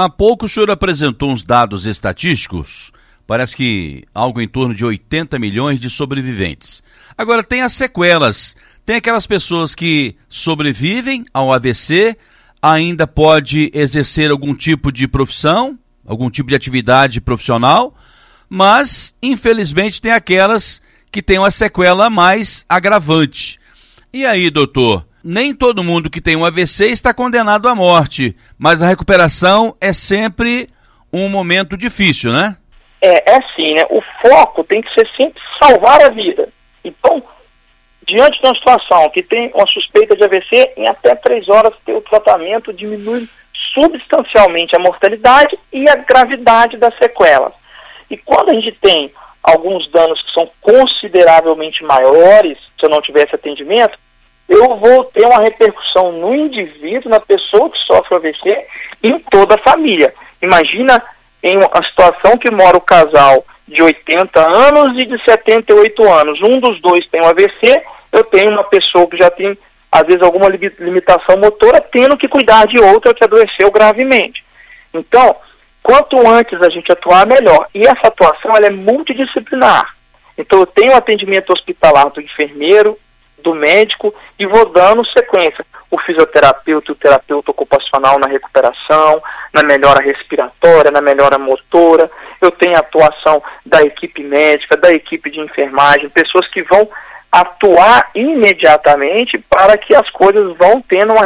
Há pouco o senhor apresentou uns dados estatísticos. Parece que algo em torno de 80 milhões de sobreviventes. Agora, tem as sequelas. Tem aquelas pessoas que sobrevivem ao AVC, ainda pode exercer algum tipo de profissão, algum tipo de atividade profissional, mas infelizmente tem aquelas que têm uma sequela mais agravante. E aí, doutor? Nem todo mundo que tem um AVC está condenado à morte, mas a recuperação é sempre um momento difícil, né? É, é assim, né? O foco tem que ser sempre salvar a vida. Então, diante de uma situação que tem uma suspeita de AVC, em até três horas o tratamento diminui substancialmente a mortalidade e a gravidade das sequelas. E quando a gente tem alguns danos que são consideravelmente maiores, se eu não tivesse atendimento, eu vou ter uma repercussão no indivíduo, na pessoa que sofre o AVC, em toda a família. Imagina em uma situação que mora o casal de 80 anos e de 78 anos. Um dos dois tem um AVC, eu tenho uma pessoa que já tem, às vezes, alguma limitação motora, tendo que cuidar de outra que adoeceu gravemente. Então, quanto antes a gente atuar, melhor. E essa atuação ela é multidisciplinar. Então, eu tenho atendimento hospitalar do enfermeiro, do médico e vou dando sequência. O fisioterapeuta o terapeuta ocupacional na recuperação, na melhora respiratória, na melhora motora. Eu tenho a atuação da equipe médica, da equipe de enfermagem, pessoas que vão atuar imediatamente para que as coisas vão tendo uma,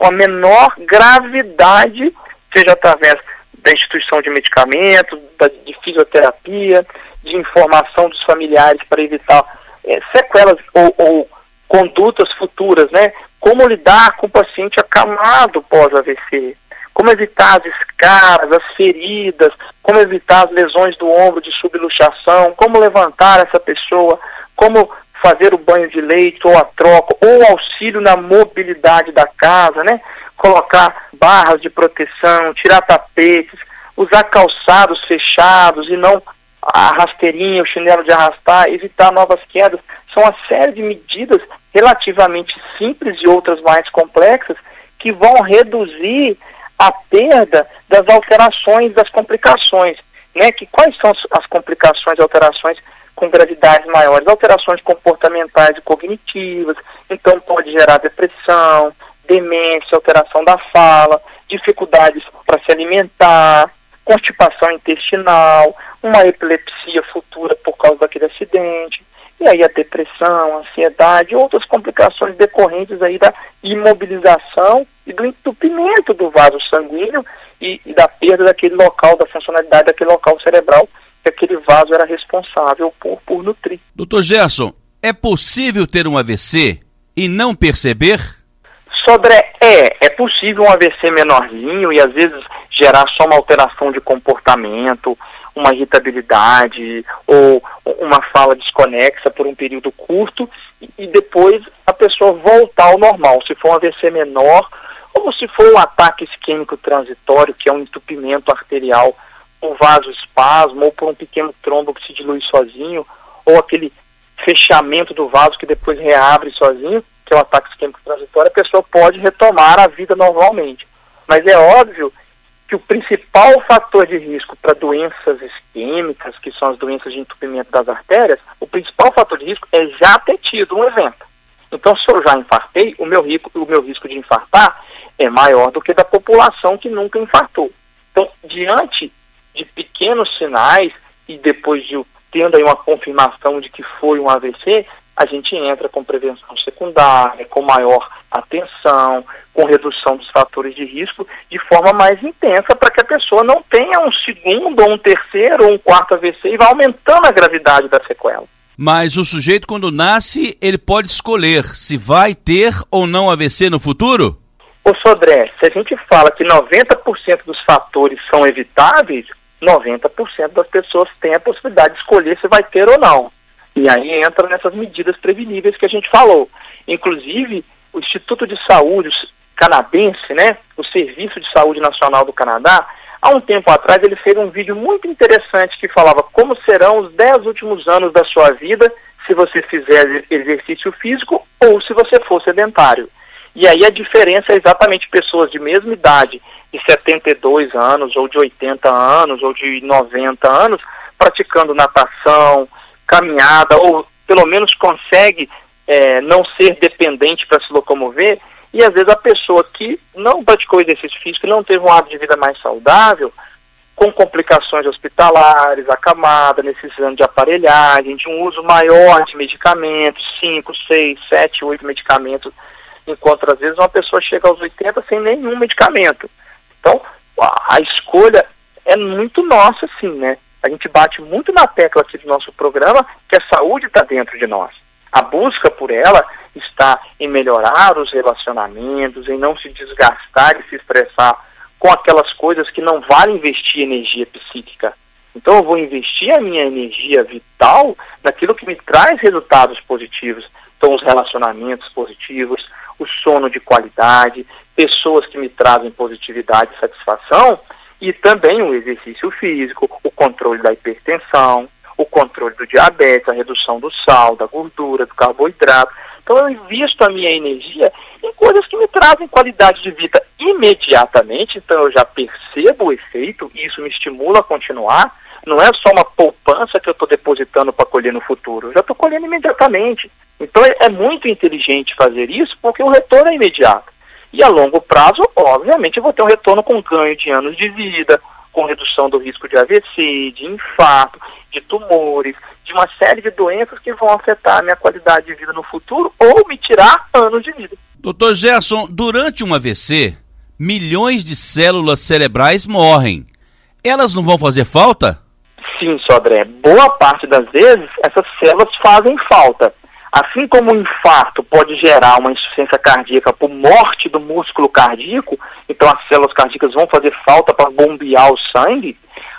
uma, menor gravidade, seja através da instituição de medicamentos, de fisioterapia, de informação dos familiares para evitar é, sequelas ou, ou condutas futuras, né? Como lidar com o paciente acamado pós-AVC, como evitar as escaras, as feridas, como evitar as lesões do ombro de subluxação, como levantar essa pessoa, como fazer o banho de leite ou a troca, ou auxílio na mobilidade da casa, né? Colocar barras de proteção, tirar tapetes, usar calçados fechados e não a rasteirinha, o chinelo de arrastar, evitar novas quedas. São uma série de medidas relativamente simples e outras mais complexas que vão reduzir a perda das alterações, das complicações. Né? Que, quais são as complicações e alterações com gravidades maiores? Alterações comportamentais e cognitivas, então pode gerar depressão, demência, alteração da fala, dificuldades para se alimentar, constipação intestinal, uma epilepsia futura por causa daquele acidente, e aí a depressão, a ansiedade, outras complicações decorrentes aí da imobilização e do entupimento do vaso sanguíneo e, e da perda daquele local, da funcionalidade daquele local cerebral que aquele vaso era responsável por, por nutrir. Doutor Gerson, é possível ter um AVC e não perceber? Sobre é, é possível um AVC menorzinho e às vezes gerar só uma alteração de comportamento, uma irritabilidade ou uma fala desconexa por um período curto e, depois a pessoa voltar ao normal, se for um AVC menor ou se for um ataque isquêmico transitório, que é um entupimento arterial por vasoespasmo ou por um pequeno trombo que se dilui sozinho, ou aquele fechamento do vaso que depois reabre sozinho, que é o ataque isquêmico transitório, a pessoa pode retomar a vida normalmente. Mas é óbvio que o principal fator de risco para doenças isquêmicas, que são as doenças de entupimento das artérias, o principal fator de risco é já ter tido um evento. Então, se eu já infartei, o meu, risco, o meu risco de infartar é maior do que da população que nunca infartou. Então, diante de pequenos sinais e depois de tendo aí uma confirmação de que foi um AVC, a gente entra com prevenção secundária, com maior atenção, com redução dos fatores de risco de forma mais intensa para que a pessoa não tenha um segundo, ou um terceiro, ou um quarto AVC e vá aumentando a gravidade da sequela. Mas o sujeito, quando nasce, ele pode escolher se vai ter ou não AVC no futuro? Ô Sodré, se a gente fala que 90% dos fatores são evitáveis, 90% das pessoas têm a possibilidade de escolher se vai ter ou não. E aí entra nessas medidas preveníveis que a gente falou. Inclusive, o Instituto de Saúde canadense, né, o Serviço de Saúde Nacional do Canadá, há um tempo atrás ele fez um vídeo muito interessante que falava como serão os 10 últimos anos da sua vida se você fizer exercício físico ou se você for sedentário. E aí a diferença é exatamente pessoas de mesma idade de 72 anos, ou de 80 anos, ou de 90 anos, praticando natação, caminhada, ou pelo menos consegue é, não ser dependente para se locomover, e às vezes a pessoa que não praticou exercício físico, não teve um hábito de vida mais saudável, com complicações hospitalares, acamada, necessitando de aparelhagem, de um uso maior de medicamentos, 5, 6, 7, 8 medicamentos, enquanto às vezes uma pessoa chega aos 80 sem nenhum medicamento. Então, a escolha é muito nossa, sim, né? A gente bate muito na tecla aqui do nosso programa que a saúde está dentro de nós. A busca por ela está em melhorar os relacionamentos, em não se desgastar e se estressar com aquelas coisas que não vale investir energia psíquica. Então eu vou investir a minha energia vital naquilo que me traz resultados positivos. Então os relacionamentos positivos, o sono de qualidade, pessoas que me trazem positividade e satisfação, e também o exercício físico, o controle da hipertensão, o controle do diabetes, a redução do sal, da gordura, do carboidrato. Então eu invisto a minha energia em coisas que me trazem qualidade de vida imediatamente, então eu já percebo o efeito e isso me estimula a continuar. Não é só uma poupança que eu estou depositando para colher no futuro, eu já estou colhendo imediatamente. Então é, é muito inteligente fazer isso porque o retorno é imediato. E a longo prazo, obviamente, eu vou ter um retorno com ganho de anos de vida, com redução do risco de AVC, de infarto, de tumores, de uma série de doenças que vão afetar a minha qualidade de vida no futuro ou me tirar anos de vida. Doutor Gerson, durante um AVC, milhões de células cerebrais morrem. Elas não vão fazer falta? Sim, Sodré. Boa parte das vezes essas células fazem falta. Assim como o infarto pode gerar uma insuficiência cardíaca por morte do músculo cardíaco, então as células cardíacas vão fazer falta para bombear o sangue,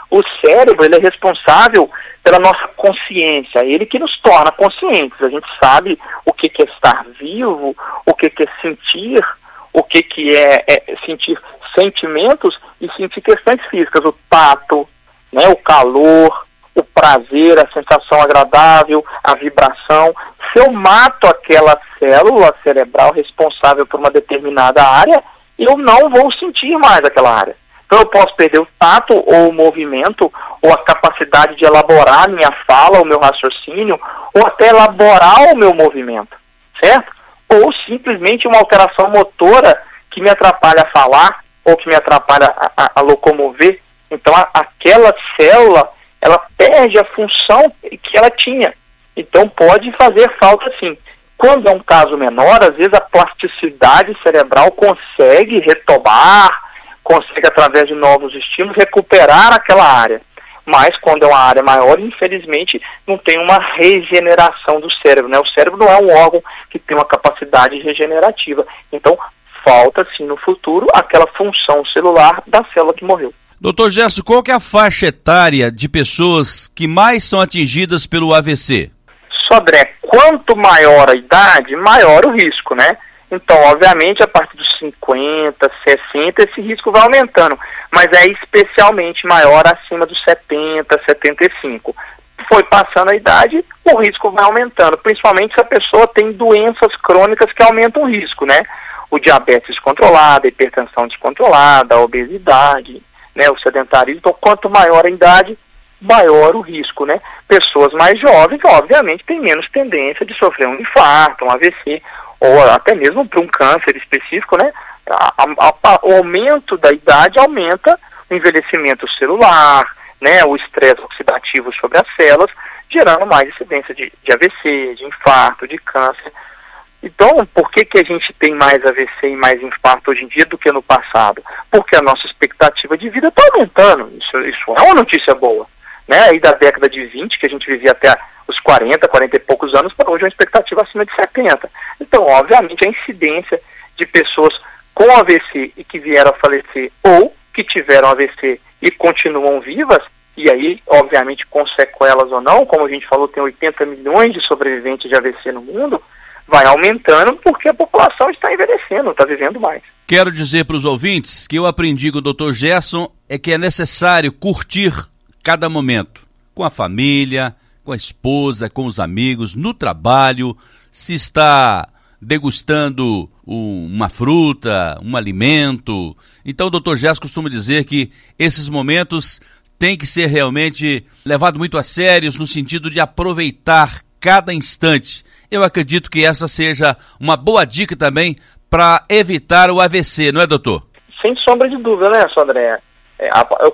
o cérebro ele é responsável pela nossa consciência, ele que nos torna conscientes. A gente sabe o que, que é estar vivo, o que, que é sentir, o que, que é, é sentir sentimentos e sentir questões físicas, o tato, né, o calor, o prazer, a sensação agradável, a vibração. Se eu mato aquela célula cerebral responsável por uma determinada área, eu não vou sentir mais aquela área. Então eu posso perder o tato ou o movimento, ou a capacidade de elaborar a minha fala, o meu raciocínio, ou até elaborar o meu movimento, certo? Ou simplesmente uma alteração motora que me atrapalha a falar, ou que me atrapalha a, a, a locomover. Então a, aquela célula ela perde a função que ela tinha. Então pode fazer falta sim. Quando é um caso menor, às vezes a plasticidade cerebral consegue retomar, consegue através de novos estímulos recuperar aquela área. Mas quando é uma área maior, infelizmente, não tem uma regeneração do cérebro. Né? O cérebro não é um órgão que tem uma capacidade regenerativa. Então, falta sim no futuro aquela função celular da célula que morreu. Doutor Gerson, qual é a faixa etária de pessoas que mais são atingidas pelo AVC? Sodré, quanto maior a idade, maior o risco, né? Então, obviamente, a partir dos 50, 60, esse risco vai aumentando, mas é especialmente maior acima dos 70, 75. Foi passando a idade, o risco vai aumentando, principalmente se a pessoa tem doenças crônicas que aumentam o risco, né? O diabetes descontrolado, a hipertensão descontrolada, a obesidade, né, o sedentarismo. Então, quanto maior a idade, maior o risco, né? Pessoas mais jovens, obviamente, têm menos tendência de sofrer um infarto, um AVC, ou até mesmo para um câncer específico, né? A, a, a, o aumento da idade aumenta o envelhecimento celular, né? O estresse oxidativo sobre as células, gerando mais incidência de, de AVC, de infarto, de câncer. Então, por que, que a gente tem mais AVC e mais infarto hoje em dia do que no passado? Porque a nossa expectativa de vida está aumentando. Isso, isso é uma notícia boa. Né? Aí da década de 20, que a gente vivia até os 40, 40 e poucos anos, para hoje é uma expectativa acima de 70. Então, obviamente, a incidência de pessoas com AVC e que vieram a falecer ou que tiveram AVC e continuam vivas, e aí, obviamente, com sequelas ou não, como a gente falou, tem 80 milhões de sobreviventes de AVC no mundo, vai aumentando porque a população está envelhecendo, está vivendo mais. Quero dizer para os ouvintes que eu aprendi com o Dr. Gerson é que é necessário curtir cada momento com a família, com a esposa, com os amigos, no trabalho, se está degustando uma fruta, um alimento. Então o doutor Gés costuma dizer que esses momentos têm que ser realmente levados muito a sérios no sentido de aproveitar cada instante. Eu acredito que essa seja uma boa dica também para evitar o AVC, não é, doutor? Sem sombra de dúvida, né, Sandré? É,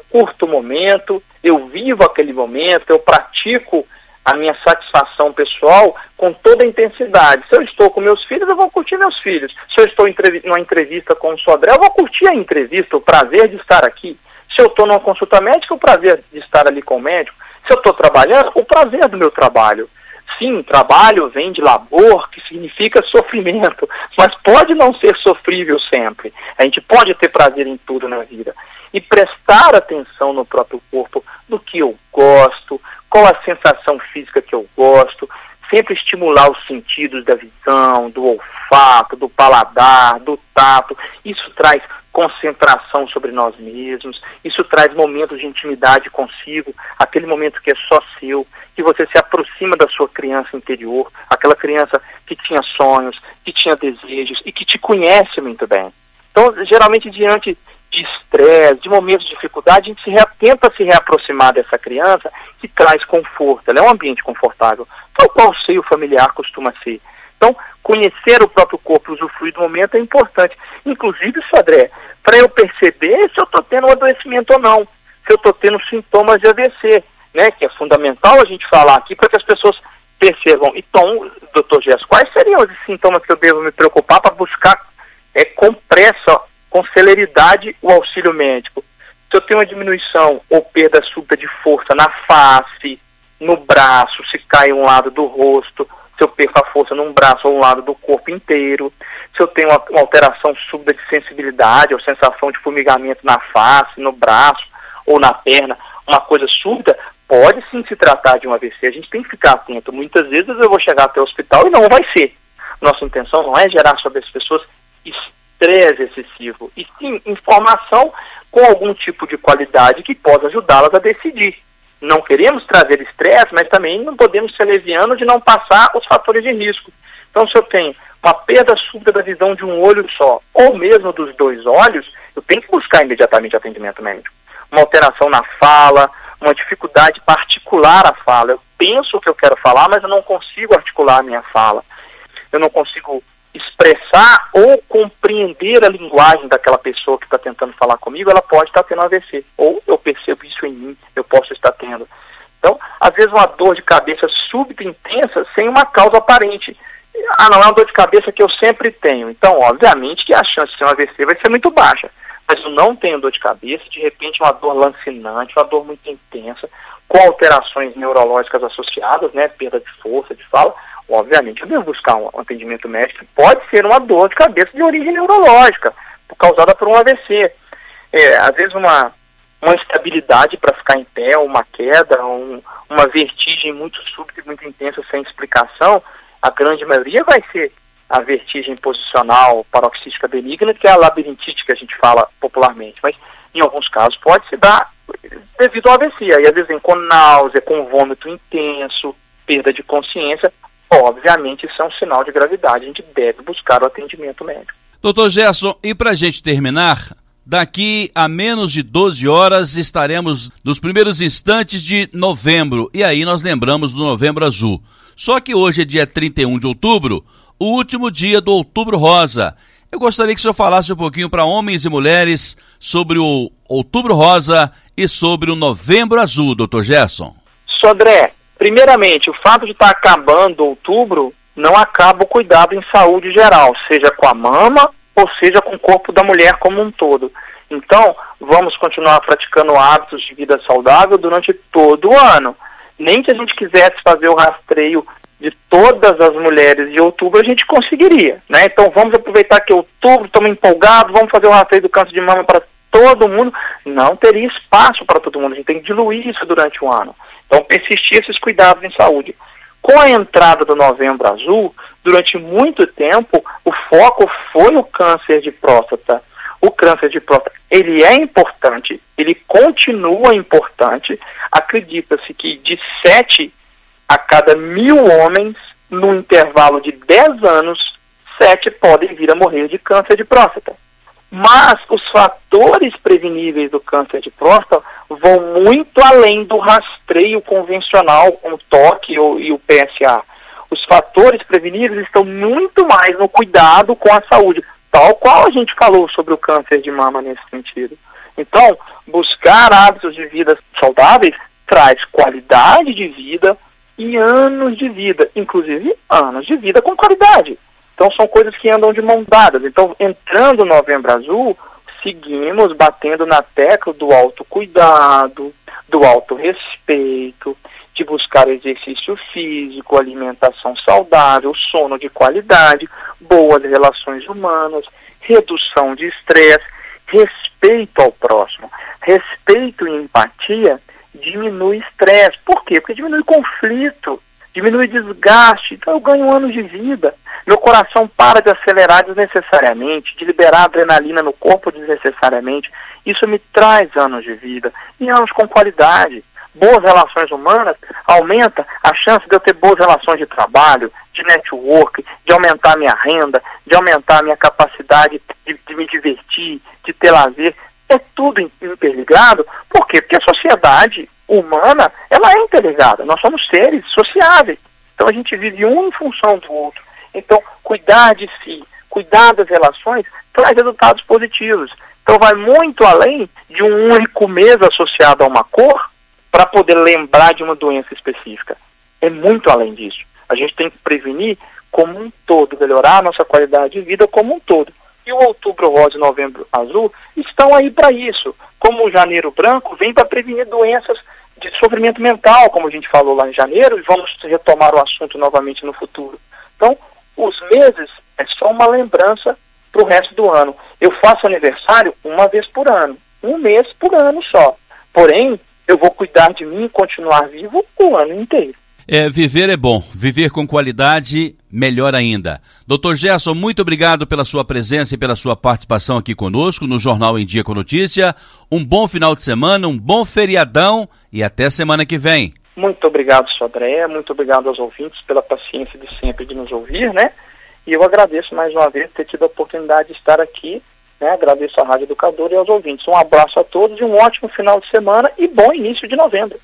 curto o momento, eu vivo aquele momento, eu pratico a minha satisfação pessoal com toda a intensidade. Se eu estou com meus filhos, eu vou curtir meus filhos. Se eu estou em numa entrevista com o Sodré, eu vou curtir a entrevista, o prazer de estar aqui. Se eu estou numa consulta médica, o prazer de estar ali com o médico. Se eu estou trabalhando, o prazer do meu trabalho. Sim, trabalho vem de labor, que significa sofrimento, mas pode não ser sofrível sempre. A gente pode ter prazer em tudo na vida. E prestar atenção no próprio corpo, do que eu gosto, qual a sensação física que eu gosto, sempre estimular os sentidos da visão, do olfato, do paladar, do tato. Isso traz concentração sobre nós mesmos, isso traz momentos de intimidade consigo, aquele momento que é só seu, que você se aproxima da sua criança interior, aquela criança que tinha sonhos, que tinha desejos e que te conhece muito bem. Então, geralmente, diante de estresse, de momentos de dificuldade, a gente se re... tenta se reaproximar dessa criança que traz conforto, ela é um ambiente confortável, tal qual o seio familiar costuma ser. Então, conhecer o próprio corpo, usufruir do momento é importante. Inclusive, Sodré, para eu perceber se eu estou tendo um adoecimento ou não, se eu estou tendo sintomas de AVC, né, que é fundamental a gente falar aqui para que as pessoas percebam. Então, doutor Gesso, quais seriam os sintomas que eu devo me preocupar para buscar é, com pressa, com celeridade, o auxílio médico? Se eu tenho uma diminuição ou perda súbita de força na face, no braço, se cai um lado do rosto, se eu perco a força num braço ou um lado do corpo inteiro, se eu tenho uma, alteração súbita de sensibilidade ou sensação de formigamento na face, no braço ou na perna, uma coisa súbita, pode sim se tratar de um AVC. A gente tem que ficar atento. Muitas vezes eu vou chegar até o hospital e não vai ser. Nossa intenção não é gerar sobre as pessoas estresse excessivo, e sim informação com algum tipo de qualidade que possa ajudá-las a decidir não queremos trazer estresse, mas também não podemos ser levianos de não passar os fatores de risco. Então, se eu tenho uma perda súbita da visão de um olho só, ou mesmo dos dois olhos, eu tenho que buscar imediatamente atendimento médico. Uma alteração na fala, uma dificuldade particular à fala. Eu penso o que eu quero falar, mas eu não consigo articular a minha fala. Eu não consigo expressar ou compreender a linguagem daquela pessoa que está tentando falar comigo, ela pode estar tá tendo AVC. Ou eu percebo isso em mim, eu posso estar tendo. Então, às vezes uma dor de cabeça súbita intensa sem uma causa aparente. Ah, não é uma dor de cabeça que eu sempre tenho. Então, obviamente que a chance de ser um AVC vai ser muito baixa. Mas eu não tenho dor de cabeça, de repente uma dor lancinante, uma dor muito intensa, com alterações neurológicas associadas, né, perda de força, de fala, obviamente eu devo buscar um atendimento médico. Pode ser uma dor de cabeça de origem neurológica, causada por um AVC. É, às vezes uma, uma instabilidade para ficar em pé, uma queda, um, uma vertigem muito súbita e muito intensa sem explicação, a grande maioria vai ser a vertigem posicional paroxística benigna, que é a labirintite que a gente fala popularmente. Mas em alguns casos pode se dar devido ao AVC. Aí às vezes vem com náusea, com vômito intenso, perda de consciência, obviamente isso é um sinal de gravidade, a gente deve buscar o atendimento médico. Doutor Gerson, e para a gente terminar, daqui a menos de 12 horas estaremos nos primeiros instantes de novembro, e aí nós lembramos do Novembro Azul. Só que hoje é dia 31 de outubro, o último dia do Outubro Rosa. Eu gostaria que o senhor falasse um pouquinho para homens e mulheres sobre o Outubro Rosa e sobre o Novembro Azul, doutor Gerson. Sodré, Primeiramente, o fato de estar acabando outubro não acaba o cuidado em saúde geral, seja com a mama ou seja com o corpo da mulher como um todo. Então, vamos continuar praticando hábitos de vida saudável durante todo o ano. Nem que a gente quisesse fazer o rastreio de todas as mulheres de outubro, a gente conseguiria. Né? Então, vamos aproveitar que outubro, estamos empolgados, vamos fazer o rastreio do câncer de mama para todo mundo. Não teria espaço para todo mundo, a gente tem que diluir isso durante o ano. Então, persistir esses cuidados em saúde. Com a entrada do Novembro Azul, durante muito tempo, o foco foi o câncer de próstata. O câncer de próstata, ele é importante, ele continua importante. Acredita-se que de 7 a cada mil homens, no intervalo de 10 anos, sete podem vir a morrer de câncer de próstata. Mas os fatores preveníveis do câncer de próstata vão muito além do rastreio convencional com o toque e o PSA. Os fatores preveníveis estão muito mais no cuidado com a saúde, tal qual a gente falou sobre o câncer de mama nesse sentido. Então, buscar hábitos de vida saudáveis traz qualidade de vida e anos de vida, inclusive anos de vida com qualidade. Então são coisas que andam de mão dadas. Então, entrando no Novembro Azul, seguimos batendo na tecla do autocuidado, do autorrespeito, de buscar exercício físico, alimentação saudável, sono de qualidade, boas relações humanas, redução de estresse, respeito ao próximo. Respeito e empatia diminui estresse. Por quê? Porque diminui conflito, diminui desgaste. Então eu ganho anos de vida. Meu coração para de acelerar desnecessariamente, de liberar adrenalina no corpo desnecessariamente. Isso me traz anos de vida e anos com qualidade. Boas relações humanas aumenta a chance de eu ter boas relações de trabalho, de network, de aumentar minha renda, de aumentar minha capacidade de, de me divertir, de ter lazer. É tudo interligado. Por quê? Porque a sociedade humana, ela é interligada. Nós somos seres sociáveis. Então a gente vive um em função do outro. Então, cuidar de si, cuidar das relações, traz resultados positivos. Então vai muito além de um único mês associado a uma cor para poder lembrar de uma doença específica. É muito além disso. A gente tem que prevenir como um todo, melhorar a nossa qualidade de vida como um todo e o Outubro Rosa e Novembro Azul estão aí para isso. Como o Janeiro Branco vem para prevenir doenças de sofrimento mental, como a gente falou lá em janeiro, e vamos retomar o assunto novamente no futuro. Então, os meses é só uma lembrança para o resto do ano. Eu faço aniversário uma vez por ano, um mês por ano só. Porém, eu vou cuidar de mim e continuar vivo o ano inteiro. É, viver é bom, viver com qualidade, melhor ainda. Doutor Gerson, muito obrigado pela sua presença e pela sua participação aqui conosco no Jornal em Dia com Notícia. Um bom final de semana, um bom feriadão e até semana que vem. Muito obrigado, Sodré, muito obrigado aos ouvintes pela paciência de sempre de nos ouvir, né? E eu agradeço mais uma vez ter tido a oportunidade de estar aqui, né? Agradeço à Rádio Educadora e aos ouvintes. Um abraço a todos e um ótimo final de semana e bom início de novembro.